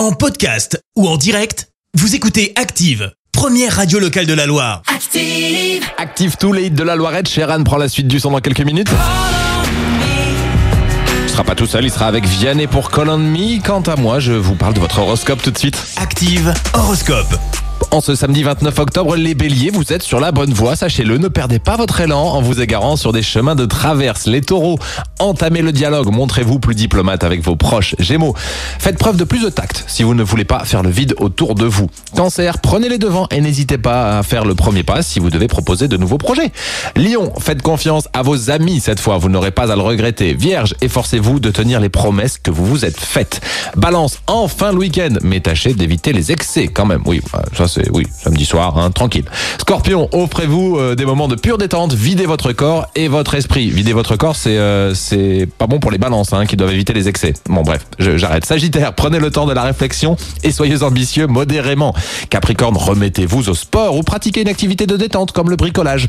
En podcast ou en direct, vous écoutez Active, première radio locale de la Loire. Active. Active tous les hits de la Loirette. Sheran prend la suite du son dans quelques minutes. Il sera pas tout seul, il sera avec Vianney pour Call on Me. Quant à moi, je vous parle de votre horoscope tout de suite. Active horoscope. En ce samedi 29 octobre, les béliers, vous êtes sur la bonne voie, sachez-le, ne perdez pas votre élan en vous égarant sur des chemins de traverse. Les taureaux, entamez le dialogue, montrez-vous plus diplomate avec vos proches. Gémeaux, faites preuve de plus de tact si vous ne voulez pas faire le vide autour de vous. Cancer, prenez les devants et n'hésitez pas à faire le premier pas si vous devez proposer de nouveaux projets. Lion, faites confiance à vos amis cette fois, vous n'aurez pas à le regretter. Vierge, efforcez-vous de tenir les promesses que vous vous êtes faites. Balance, enfin le week-end, mais tâchez d'éviter les excès quand même. Oui, ça c'est oui, samedi soir, hein, tranquille. Scorpion, offrez-vous euh, des moments de pure détente, videz votre corps et votre esprit. Vider votre corps, c'est euh, pas bon pour les balances, hein, qui doivent éviter les excès. Bon bref, j'arrête. Sagittaire, prenez le temps de la réflexion et soyez ambitieux modérément. Capricorne, remettez-vous au sport ou pratiquez une activité de détente comme le bricolage.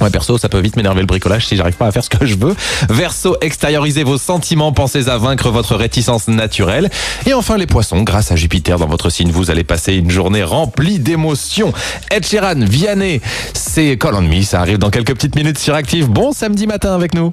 Ouais, perso, ça peut vite m'énerver le bricolage si j'arrive pas à faire ce que je veux. Verso, extériorisez vos sentiments, pensez à vaincre votre réticence naturelle. Et enfin, les poissons, grâce à Jupiter dans votre signe, vous allez passer une journée remplie d'émotions. Ed Sheeran, Vianney, c'est Call on Me, ça arrive dans quelques petites minutes sur Active. Bon samedi matin avec nous.